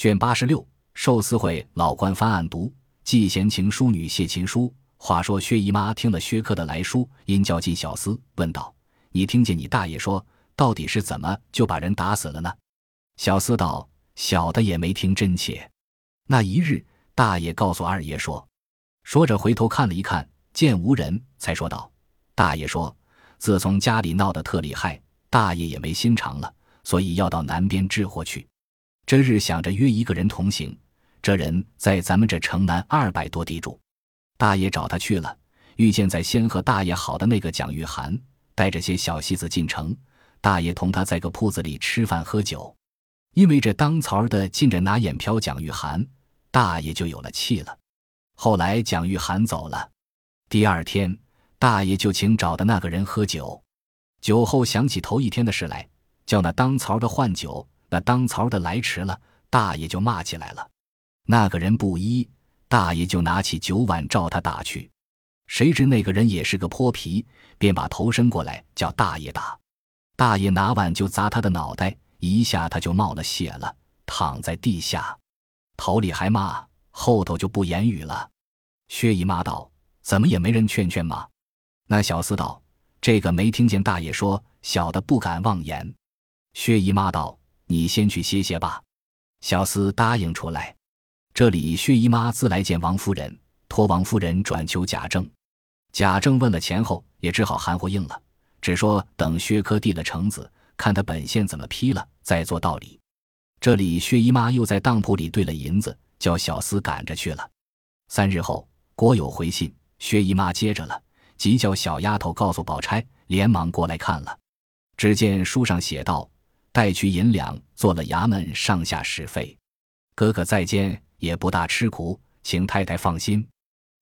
卷八十六，寿司会老官翻案读，季贤情淑女谢琴书。话说薛姨妈听了薛科的来书，因叫进小厮，问道：“你听见你大爷说，到底是怎么就把人打死了呢？”小厮道：“小的也没听真切。”那一日，大爷告诉二爷说，说着回头看了一看，见无人，才说道：“大爷说，自从家里闹得特厉害，大爷也没心肠了，所以要到南边治祸去。这日想着约一个人同行，这人在咱们这城南二百多地住。”大爷找他去了，遇见在先和大爷好的那个蒋玉菡，带着些小戏子进城。大爷同他在个铺子里吃饭喝酒，因为这当槽的进着拿眼瞟蒋玉菡，大爷就有了气了。后来蒋玉菡走了，第二天大爷就请找的那个人喝酒，酒后想起头一天的事来，叫那当槽的换酒，那当槽的来迟了，大爷就骂起来了。那个人不依。大爷就拿起酒碗照他打去，谁知那个人也是个泼皮，便把头伸过来叫大爷打。大爷拿碗就砸他的脑袋，一下他就冒了血了，躺在地下，头里还骂，后头就不言语了。薛姨妈道：“怎么也没人劝劝吗？”那小厮道：“这个没听见大爷说，小的不敢妄言。”薛姨妈道：“你先去歇歇吧。”小厮答应出来。这里薛姨妈自来见王夫人，托王夫人转求贾政。贾政问了前后，也只好含糊应了，只说等薛科递了橙子，看他本县怎么批了，再做道理。这里薛姨妈又在当铺里兑了银子，叫小厮赶着去了。三日后，郭有回信，薛姨妈接着了，即叫小丫头告诉宝钗，连忙过来看了。只见书上写道：“带去银两，做了衙门上下使费。哥哥在监。”也不大吃苦，请太太放心。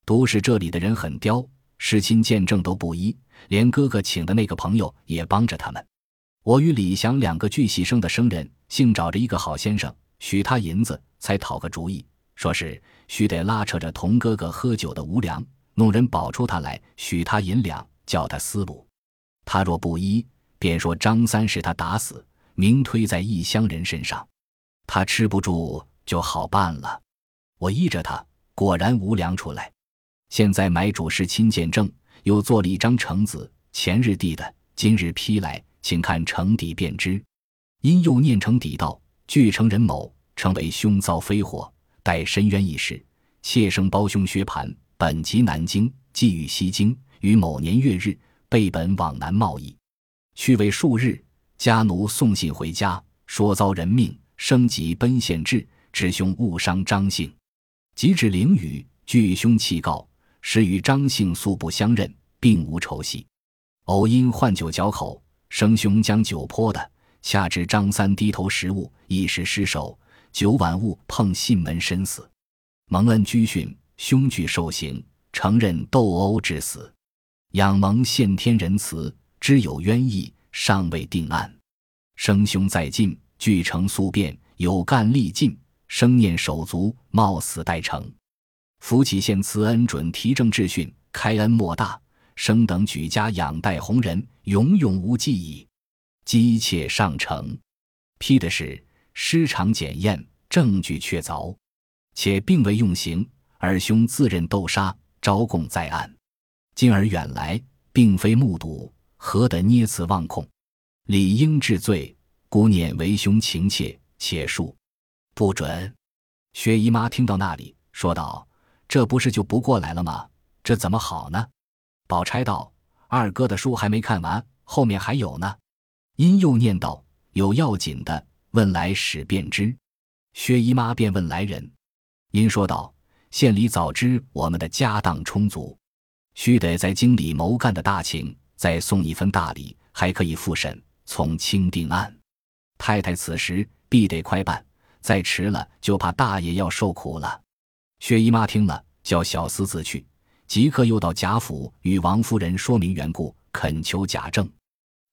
都是这里的人很刁，事亲见证都不依，连哥哥请的那个朋友也帮着他们。我与李祥两个巨喜生的生人，幸找着一个好先生，许他银子，才讨个主意，说是须得拉扯着同哥哥喝酒的无良，弄人保出他来，许他银两，叫他思路。他若不依，便说张三是他打死，明推在异乡人身上，他吃不住，就好办了。我依着他，果然无粮出来。现在买主是亲见证，又做了一张橙子，前日递的，今日批来，请看橙底便知。因又念成底道：据成人某称为凶遭飞火，待深渊一事，妾生胞兄薛蟠本籍南京，寄寓西京，于某年月日备本往南贸易，去未数日，家奴送信回家，说遭人命，升级奔县治，知兄误伤张姓。即至灵雨，据兄弃告，实与张姓素不相认，并无仇隙。偶因换酒嚼口，生兄将酒泼的，恰至张三低头食物，一时失手，酒碗误碰信门身死。蒙恩居训，兄具受刑，承认斗殴致死。仰蒙献天仁慈，知有冤意，尚未定案。生兄在近，俱成宿便，有干力尽。生念手足，冒死待成。福启县慈恩准提正治训，开恩莫大。生等举家养待红人，永永无忌矣。机妾上呈，批的是失常检验，证据确凿，且并未用刑。尔兄自认斗杀，招供在案。今而远来，并非目睹，何得捏此妄控？理应治罪，姑念为兄情切，且恕。不准！薛姨妈听到那里，说道：“这不是就不过来了吗？这怎么好呢？”宝钗道：“二哥的书还没看完，后面还有呢。”因又念道：“有要紧的，问来使便知。”薛姨妈便问来人。因说道：“县里早知我们的家当充足，须得在京里谋干的大情，再送一份大礼，还可以复审，从轻定案。太太此时必得快办。”再迟了，就怕大爷要受苦了。薛姨妈听了，叫小厮自去，即刻又到贾府与王夫人说明缘故，恳求贾政。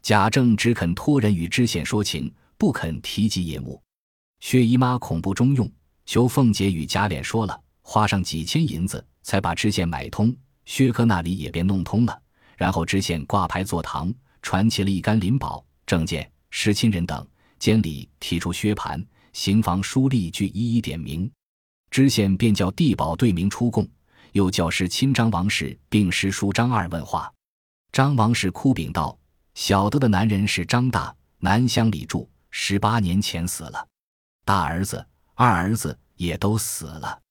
贾政只肯托人与知县说情，不肯提及业务。薛姨妈恐不中用，求凤姐与贾琏说了，花上几千银子，才把知县买通。薛科那里也便弄通了，然后知县挂牌坐堂，传齐了一干灵宝、证件、识亲人等，监理提出薛蟠。刑房书吏俱一一点名。知县便叫地保对名出供，又叫师亲张王氏并师叔张二问话。张王氏哭禀道：“小的的男人是张大，南乡里住，十八年前死了。大儿子、二儿子也都死了，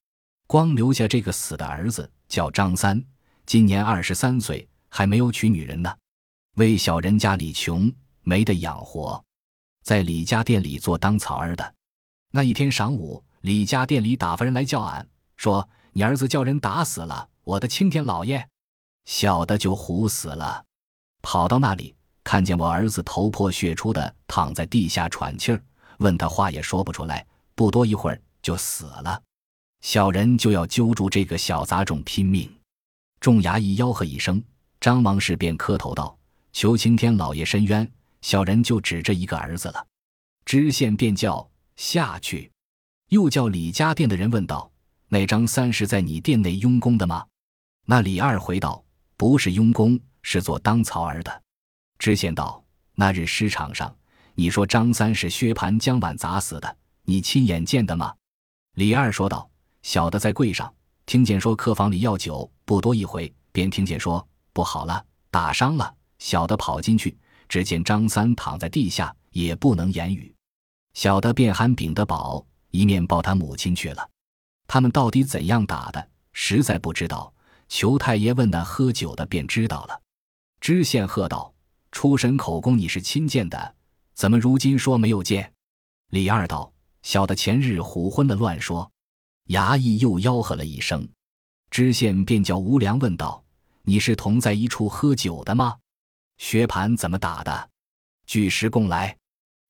光留下这个死的儿子叫张三，今年二十三岁，还没有娶女人呢。为小人家里穷，没得养活，在李家店里做当草儿的。那一天晌午。”李家店里打发人来叫俺，说你儿子叫人打死了，我的青天老爷，小的就唬死了，跑到那里看见我儿子头破血出的躺在地下喘气儿，问他话也说不出来，不多一会儿就死了。小人就要揪住这个小杂种拼命。众衙役吆喝一声，张王氏便磕头道：“求青天老爷伸冤。”小人就指着一个儿子了，知县便叫下去。又叫李家店的人问道：“那张三是在你店内佣工的吗？”那李二回道：“不是佣工，是做当槽儿的。”知县道：“那日尸场上，你说张三是薛蟠将碗砸死的，你亲眼见的吗？”李二说道：“小的在柜上听见说客房里要酒，不多一回，便听见说不好了，打伤了。小的跑进去，只见张三躺在地下，也不能言语。小的便喊秉德宝。”一面抱他母亲去了，他们到底怎样打的，实在不知道。裘太爷问那喝酒的，便知道了。知县喝道：“出神口供你是亲见的，怎么如今说没有见？”李二道：“小的前日唬昏了，乱说。”衙役又吆喝了一声，知县便叫吴良问道：“你是同在一处喝酒的吗？薛蟠怎么打的？据实供来。”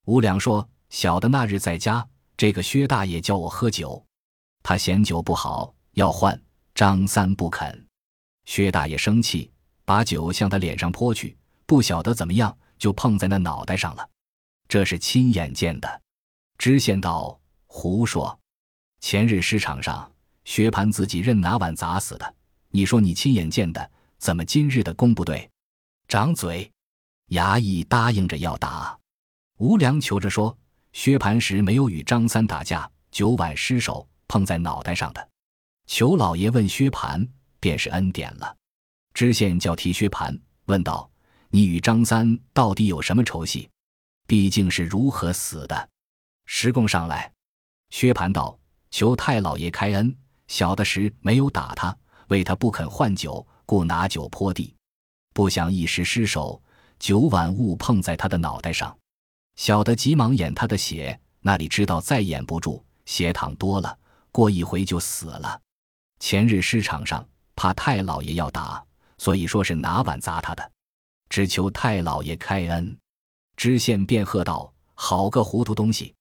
吴良说：“小的那日在家。”这个薛大爷叫我喝酒，他嫌酒不好要换，张三不肯。薛大爷生气，把酒向他脸上泼去，不晓得怎么样，就碰在那脑袋上了。这是亲眼见的。知县道：“胡说！前日市场上，薛蟠自己任拿碗砸死的。你说你亲眼见的，怎么今日的工不对？掌嘴！”衙役答应着要打。吴良求着说。薛蟠时没有与张三打架，酒碗失手碰在脑袋上的。裘老爷问薛蟠，便是恩典了。知县叫提薛蟠，问道：“你与张三到底有什么仇隙？毕竟是如何死的？”石供上来。薛蟠道：“求太老爷开恩，小的时没有打他，为他不肯换酒，故拿酒泼地，不想一时失手，酒碗误碰在他的脑袋上。”小的急忙掩他的血，那里知道再掩不住，血淌多了，过一回就死了。前日尸场上怕太老爷要打，所以说是拿碗砸他的，只求太老爷开恩。知县便喝道：“好个糊涂东西！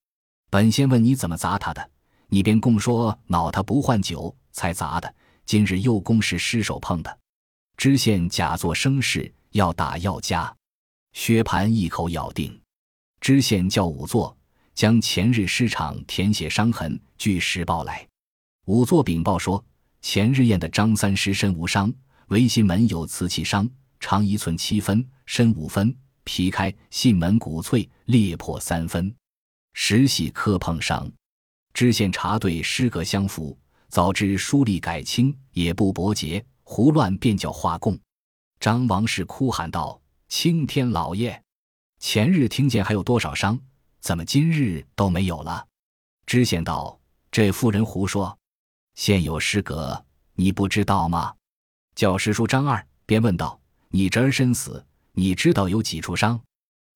本仙问你怎么砸他的，你便供说恼他不换酒才砸的。今日又供是失手碰的。”知县假作生事，要打要加。薛蟠一口咬定。知县叫仵作将前日尸场填写伤痕据实报来。仵作禀报说，前日验的张三尸身无伤，唯心门有瓷器伤，长一寸七分，深五分，皮开，信门骨脆，裂破三分，实系磕碰伤。知县查对诗格相符，早知书吏改清，也不驳结，胡乱便叫画供。张王氏哭喊道：“青天老爷！”前日听见还有多少伤，怎么今日都没有了？知县道：“这妇人胡说，现有诗格，你不知道吗？”叫师叔张二便问道：“你侄儿身死，你知道有几处伤？”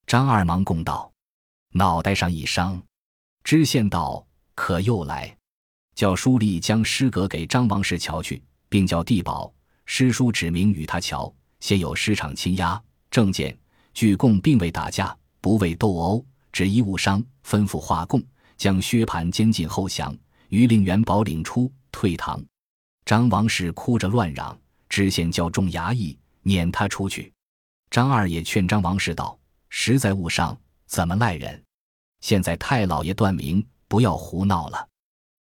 张二忙供道：“脑袋上一伤。”知县道：“可又来？”叫书吏将诗格给张王氏瞧去，并叫地保诗书指明与他瞧。现有师场亲押证件。据共，并未打架，不为斗殴，只一误伤。吩咐画供，将薛蟠监禁后降，于令元宝领出，退堂。张王氏哭着乱嚷，知县叫众衙役撵他出去。张二也劝张王氏道：“实在误伤，怎么赖人？现在太老爷断明，不要胡闹了。”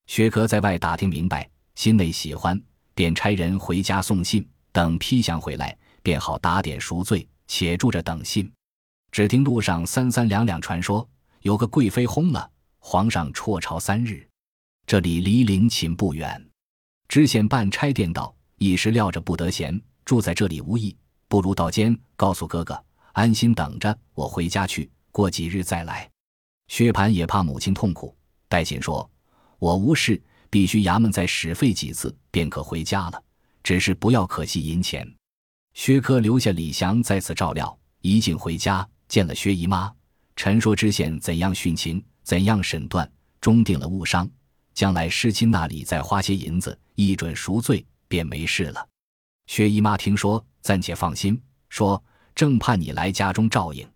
薛科在外打听明白，心内喜欢，便差人回家送信，等批降回来，便好打点赎罪。且住着等信，只听路上三三两两传说，有个贵妃轰了，皇上辍朝三日，这里离陵寝不远。知县办差电道：一时料着不得闲，住在这里无益，不如到监告诉哥哥，安心等着我回家去，过几日再来。薛蟠也怕母亲痛苦，带信说：“我无事，必须衙门再使费几次，便可回家了。只是不要可惜银钱。”薛科留下李祥在此照料，一进回家见了薛姨妈，陈说知县怎样殉情，怎样审断，终定了误伤。将来师亲那里再花些银子，一准赎罪，便没事了。薛姨妈听说，暂且放心，说正盼你来家中照应。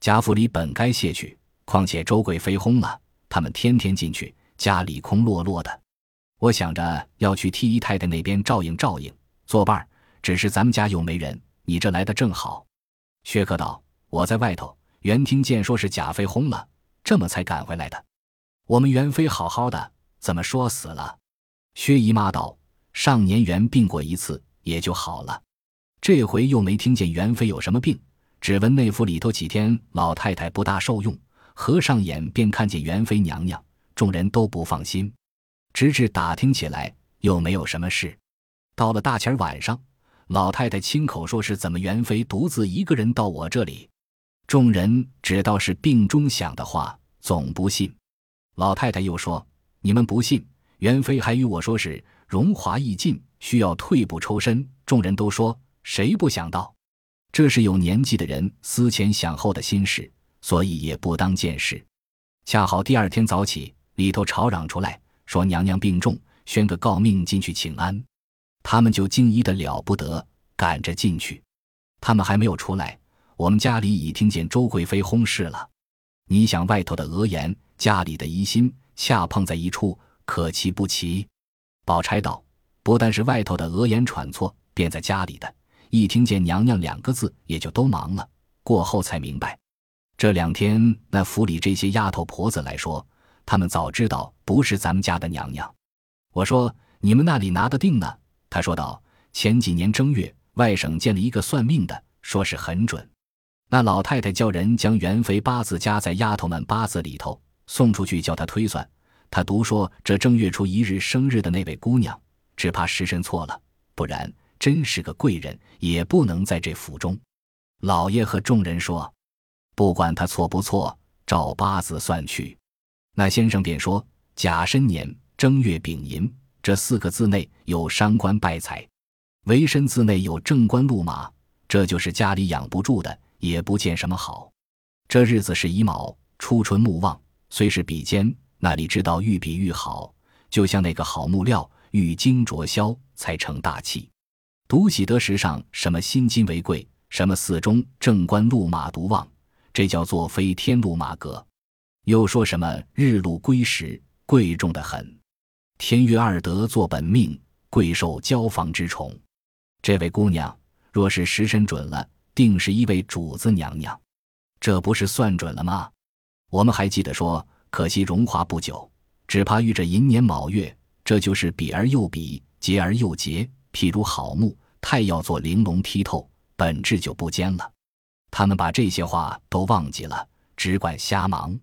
贾府里本该卸去，况且周贵妃轰了，他们天天进去，家里空落落的。我想着要去替姨太太那边照应照应，作伴儿。只是咱们家又没人，你这来的正好。薛克道：“我在外头，原听见说是贾妃轰了，这么才赶回来的。我们元妃好好的。”怎么说死了？薛姨妈道：“上年元病过一次，也就好了。这回又没听见元妃有什么病，只闻内府里头几天老太太不大受用，合上眼便看见元妃娘娘，众人都不放心。直至打听起来，又没有什么事。到了大前晚上，老太太亲口说是怎么元妃独自一个人到我这里，众人只道是病中想的话，总不信。老太太又说。”你们不信，元妃还与我说是荣华易尽，需要退步抽身。众人都说，谁不想到？这是有年纪的人思前想后的心事，所以也不当见事。恰好第二天早起，里头吵嚷出来，说娘娘病重，宣个诰命进去请安。他们就惊疑的了不得，赶着进去。他们还没有出来，我们家里已听见周贵妃轰事了。你想外头的讹言，家里的疑心。恰碰在一处，可奇不奇？宝钗道：“不但是外头的讹言传错，便在家里的，一听见娘娘两个字，也就都忙了。过后才明白，这两天那府里这些丫头婆子来说，他们早知道不是咱们家的娘娘。我说你们那里拿得定呢？他说道：前几年正月，外省见了一个算命的，说是很准。那老太太叫人将元妃八字加在丫头们八字里头。”送出去叫他推算，他独说这正月初一日生日的那位姑娘，只怕时辰错了，不然真是个贵人，也不能在这府中。老爷和众人说，不管他错不错，照八字算去。那先生便说：甲申年正月丙寅这四个字内有伤官败财，为申字内有正官禄马，这就是家里养不住的，也不见什么好。这日子是乙卯，初春木旺。虽是比肩，那里知道愈比愈好，就像那个好木料，愈精琢削才成大器。独喜得时上什么辛金为贵，什么四中正官禄马独旺，这叫做飞天禄马格。又说什么日禄归时，贵重的很。天月二德做本命，贵受交房之宠。这位姑娘若是时辰准了，定是一位主子娘娘。这不是算准了吗？我们还记得说，可惜荣华不久，只怕遇着寅年卯月，这就是比而又比，劫而又劫。譬如好木，太要做玲珑剔透，本质就不坚了。他们把这些话都忘记了，只管瞎忙。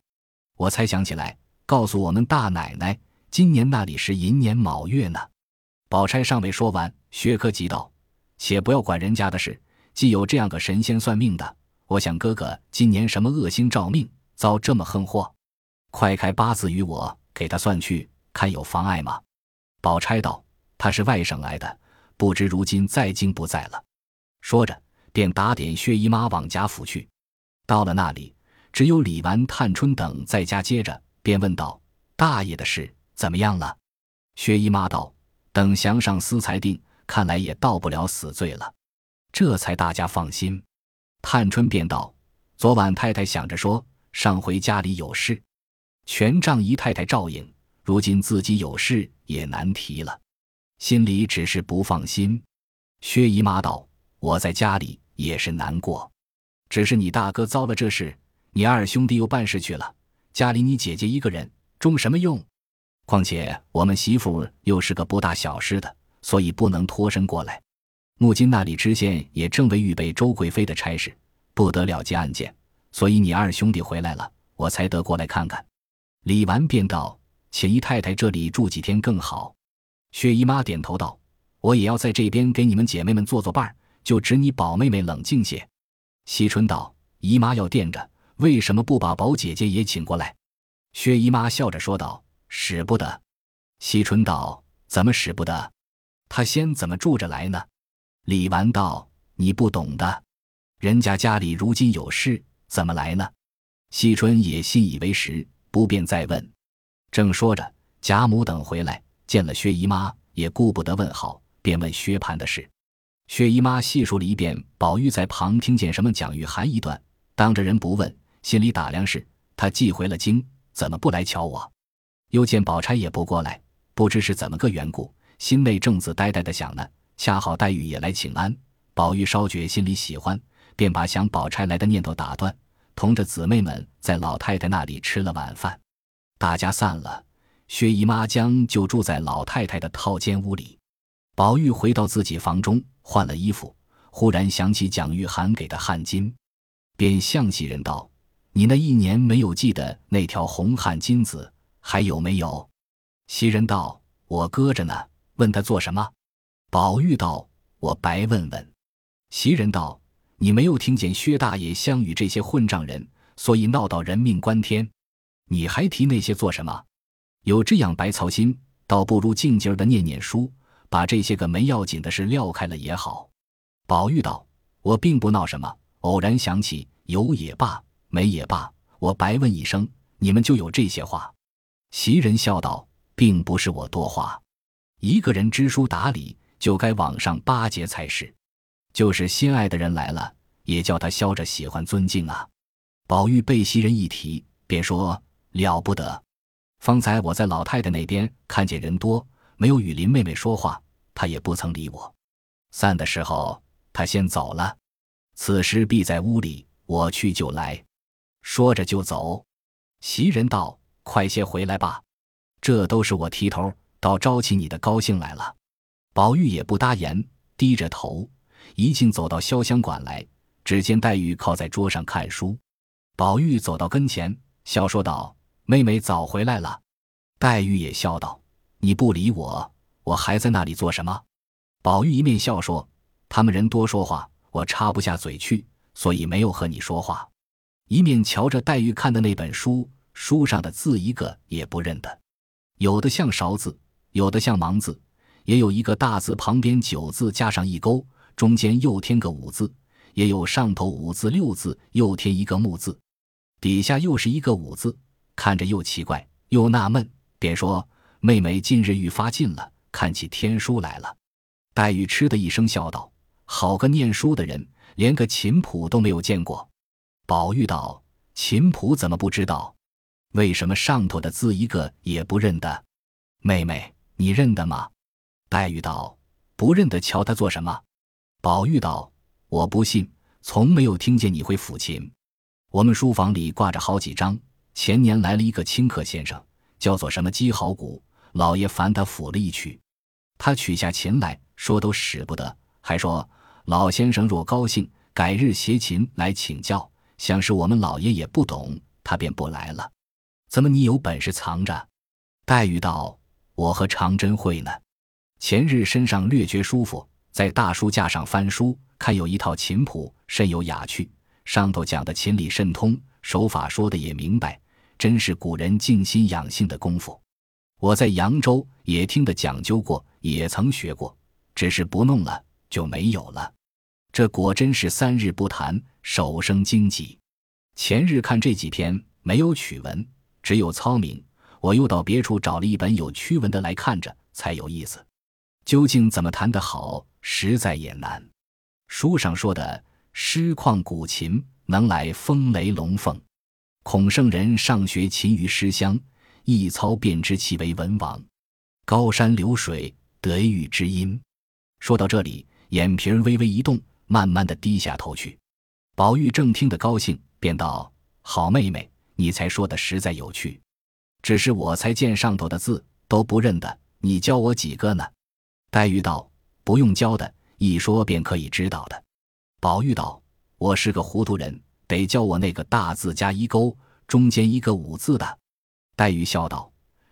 我才想起来，告诉我们大奶奶，今年那里是寅年卯月呢。宝钗尚未说完，薛科急道：“且不要管人家的事，既有这样个神仙算命的，我想哥哥今年什么恶星照命。”遭这么横祸，快开八字与我，给他算去，看有妨碍吗？宝钗道：“他是外省来的，不知如今在京不在了。”说着，便打点薛姨妈往贾府去。到了那里，只有李纨、探春等在家接着，便问道：“大爷的事怎么样了？”薛姨妈道：“等详上司裁定，看来也到不了死罪了，这才大家放心。”探春便道：“昨晚太太想着说。”上回家里有事，全仗姨太太照应。如今自己有事也难提了，心里只是不放心。薛姨妈道：“我在家里也是难过，只是你大哥遭了这事，你二兄弟又办事去了，家里你姐姐一个人，中什么用？况且我们媳妇又是个不大小事的，所以不能脱身过来。木金那里知县也正为预备周贵妃的差事，不得了结案件。”所以你二兄弟回来了，我才得过来看看。李纨便道：“请姨太太这里住几天更好。”薛姨妈点头道：“我也要在这边给你们姐妹们做做伴儿，就只你宝妹妹冷静些。”惜春道：“姨妈要垫着，为什么不把宝姐姐也请过来？”薛姨妈笑着说道：“使不得。”惜春道：“怎么使不得？她先怎么住着来呢？”李纨道：“你不懂的，人家家里如今有事，怎么来呢？”惜春也信以为实，不便再问。正说着，贾母等回来，见了薛姨妈，也顾不得问好，便问薛蟠的事。薛姨妈细述了一遍，宝玉在旁听见什么蒋玉菡一段，当着人不问，心里打量是：他寄回了京，怎么不来瞧我？又见宝钗也不过来，不知是怎么个缘故，心内正自呆呆的想呢。恰好黛玉也来请安，宝玉稍觉心里喜欢，便把想宝钗来的念头打断，同着姊妹们在老太太那里吃了晚饭。大家散了，薛姨妈将就住在老太太的套间屋里。宝玉回到自己房中换了衣服，忽然想起蒋玉菡给的汗巾，便向袭人道：“你那一年没有系的那条红汗巾子还有没有？”袭人道：“我搁着呢，问他做什么？”宝玉道：“我白问问。”袭人道：“你没有听见薛大爷相与这些混账人，所以闹到人命关天，你还提那些做什么？有这样白操心，倒不如静静的念念书，把这些个没要紧的事撂开了也好。”宝玉道：“我并不闹什么，偶然想起，有也罢，没也罢，我白问一声，你们就有这些话。”袭人笑道：“并不是我多话，一个人知书达理。”就该往上巴结才是，就是心爱的人来了，也叫他消着喜欢尊敬啊。宝玉被袭人一提，便说了不得。方才我在老太太那边看见人多，没有与林妹妹说话，她也不曾理我。散的时候，她先走了。此时必在屋里，我去就来。说着就走。袭人道：“快些回来吧，这都是我提头，倒招起你的高兴来了。”宝玉也不答言，低着头，一径走到潇湘馆来。只见黛玉靠在桌上看书，宝玉走到跟前，笑说道：“妹妹早回来了。”黛玉也笑道：“你不理我，我还在那里做什么？”宝玉一面笑说：“他们人多说话，我插不下嘴去，所以没有和你说话。”一面瞧着黛玉看的那本书，书上的字一个也不认得，有的像勺子，有的像芒字。也有一个大字旁边九字加上一勾，中间又添个五字；也有上头五字六字又添一个木字，底下又是一个五字，看着又奇怪又纳闷，便说：“妹妹近日愈发近了，看起天书来了。”黛玉嗤的一声笑道：“好个念书的人，连个琴谱都没有见过。”宝玉道：“琴谱怎么不知道？为什么上头的字一个也不认得？妹妹，你认得吗？”黛玉道：“不认得，瞧他做什么？”宝玉道：“我不信，从没有听见你会抚琴。我们书房里挂着好几张。前年来了一个清客先生，叫做什么姬好谷，老爷烦他抚了一曲。他取下琴来说都使不得，还说老先生若高兴，改日携琴来请教。想是我们老爷也不懂，他便不来了。怎么你有本事藏着？”黛玉道：“我和长针会呢。”前日身上略觉舒服，在大书架上翻书，看有一套琴谱，甚有雅趣。上头讲的琴理甚通，手法说的也明白，真是古人静心养性的功夫。我在扬州也听得讲究过，也曾学过，只是不弄了就没有了。这果真是三日不弹，手生荆棘。前日看这几篇没有曲文，只有操名，我又到别处找了一本有曲文的来看着，才有意思。究竟怎么弹得好，实在也难。书上说的诗况古琴，能来风雷龙凤。孔圣人上学勤于诗乡，一操便知其为文王。高山流水，得遇知音。说到这里，眼皮微微一动，慢慢的低下头去。宝玉正听得高兴，便道：“好妹妹，你才说的实在有趣。只是我才见上头的字都不认得，你教我几个呢？”黛玉道：“不用教的，一说便可以知道的。”宝玉道：“我是个糊涂人，得教我那个大字加一勾，中间一个五字的。”黛玉笑道：“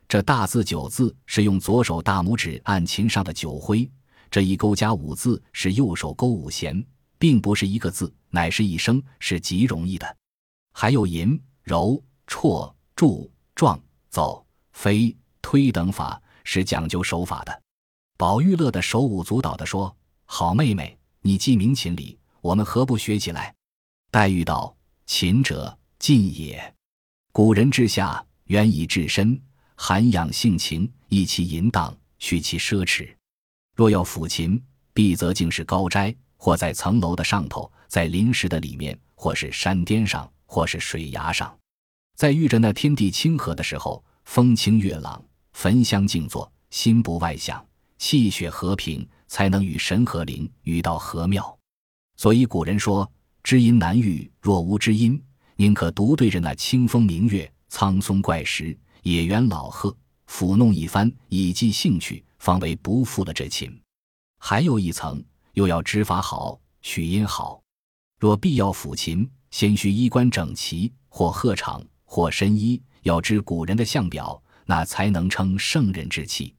这大字九字是用左手大拇指按琴上的九徽，这一勾加五字是右手勾五弦，并不是一个字，乃是一声，是极容易的。还有吟、揉、绰、注、撞、走、飞、推等法，是讲究手法的。”宝玉乐得手舞足蹈地说：“好妹妹，你既明琴理，我们何不学起来？”黛玉道：“琴者，进也。古人之下，原以治身，涵养性情，益其淫荡，去其奢侈。若要抚琴，必则竟是高斋，或在层楼的上头，在临石的里面，或是山巅上，或是水崖上，在遇着那天地清和的时候，风清月朗，焚香静坐，心不外想。”气血和平，才能与神和灵，与道和妙。所以古人说：“知音难遇，若无知音，宁可独对着那清风明月、苍松怪石、野原老鹤，抚弄一番，以寄兴趣，方为不负了这情。”还有一层，又要知法好，取音好。若必要抚琴，先须衣冠整齐，或鹤氅，或深衣，要知古人的相表，那才能称圣人之气。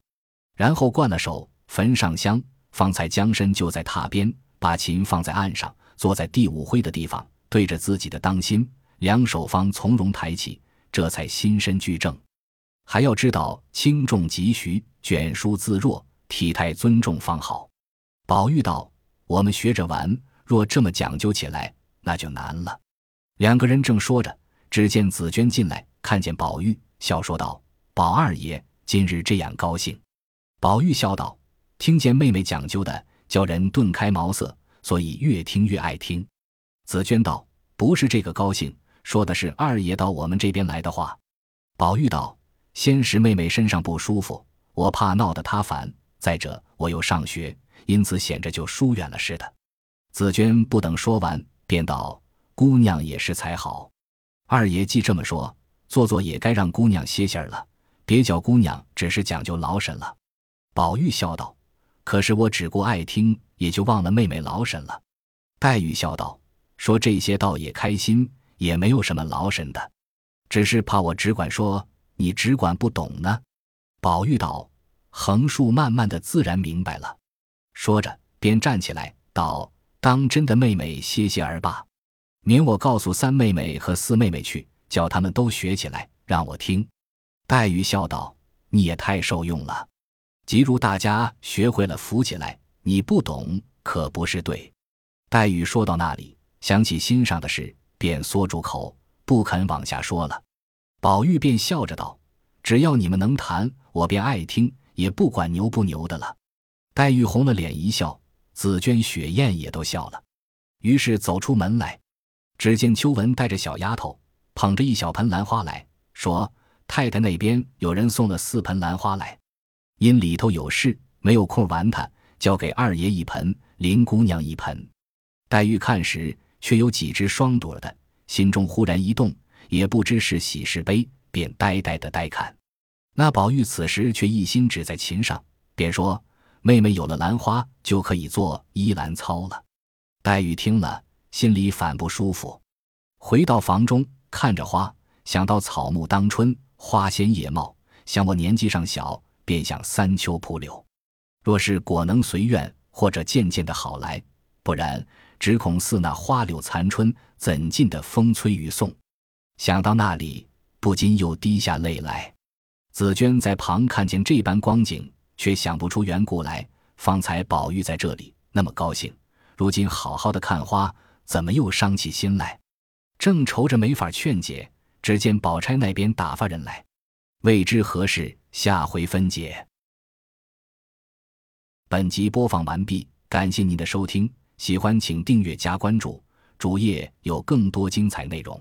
然后灌了手，焚上香，方才将身就在榻边，把琴放在案上，坐在第五徽的地方，对着自己的当心，两手方从容抬起，这才心身俱正。还要知道轻重急徐，卷舒自若，体态尊重方好。宝玉道：“我们学着玩，若这么讲究起来，那就难了。”两个人正说着，只见紫娟进来，看见宝玉，笑说道：“宝二爷今日这样高兴。”宝玉笑道：“听见妹妹讲究的，叫人顿开茅塞，所以越听越爱听。”紫娟道：“不是这个高兴，说的是二爷到我们这边来的话。”宝玉道：“先是妹妹身上不舒服，我怕闹得她烦；再者我又上学，因此显着就疏远了似的。”紫娟不等说完，便道：“姑娘也是才好。二爷既这么说，做做也该让姑娘歇歇了，别叫姑娘只是讲究劳神了。”宝玉笑道：“可是我只顾爱听，也就忘了妹妹劳神了。”黛玉笑道：“说这些倒也开心，也没有什么劳神的，只是怕我只管说，你只管不懂呢。”宝玉道：“横竖慢慢的自然明白了。”说着便站起来道：“当真的妹妹歇歇儿罢，免我告诉三妹妹和四妹妹去，叫他们都学起来，让我听。”黛玉笑道：“你也太受用了。”即如大家学会了扶起来，你不懂可不是对。黛玉说到那里，想起心上的事，便缩住口，不肯往下说了。宝玉便笑着道：“只要你们能弹，我便爱听，也不管牛不牛的了。”黛玉红了脸一笑，紫鹃、雪雁也都笑了。于是走出门来，只见秋纹带着小丫头，捧着一小盆兰花来说：“太太那边有人送了四盆兰花来。”因里头有事，没有空玩它，交给二爷一盆，林姑娘一盆。黛玉看时，却有几只双朵的，心中忽然一动，也不知是喜是悲，便呆呆的呆看。那宝玉此时却一心只在琴上，便说：“妹妹有了兰花，就可以做依兰操了。”黛玉听了，心里反不舒服。回到房中，看着花，想到草木当春，花鲜叶茂，想我年纪尚小。便想三秋蒲柳，若是果能随愿，或者渐渐的好来，不然只恐似那花柳残春，怎禁的风吹雨送？想到那里，不禁又滴下泪来。紫娟在旁看见这般光景，却想不出缘故来。方才宝玉在这里那么高兴，如今好好的看花，怎么又伤起心来？正愁着没法劝解，只见宝钗那边打发人来，未知何事。下回分解。本集播放完毕，感谢您的收听，喜欢请订阅加关注，主页有更多精彩内容。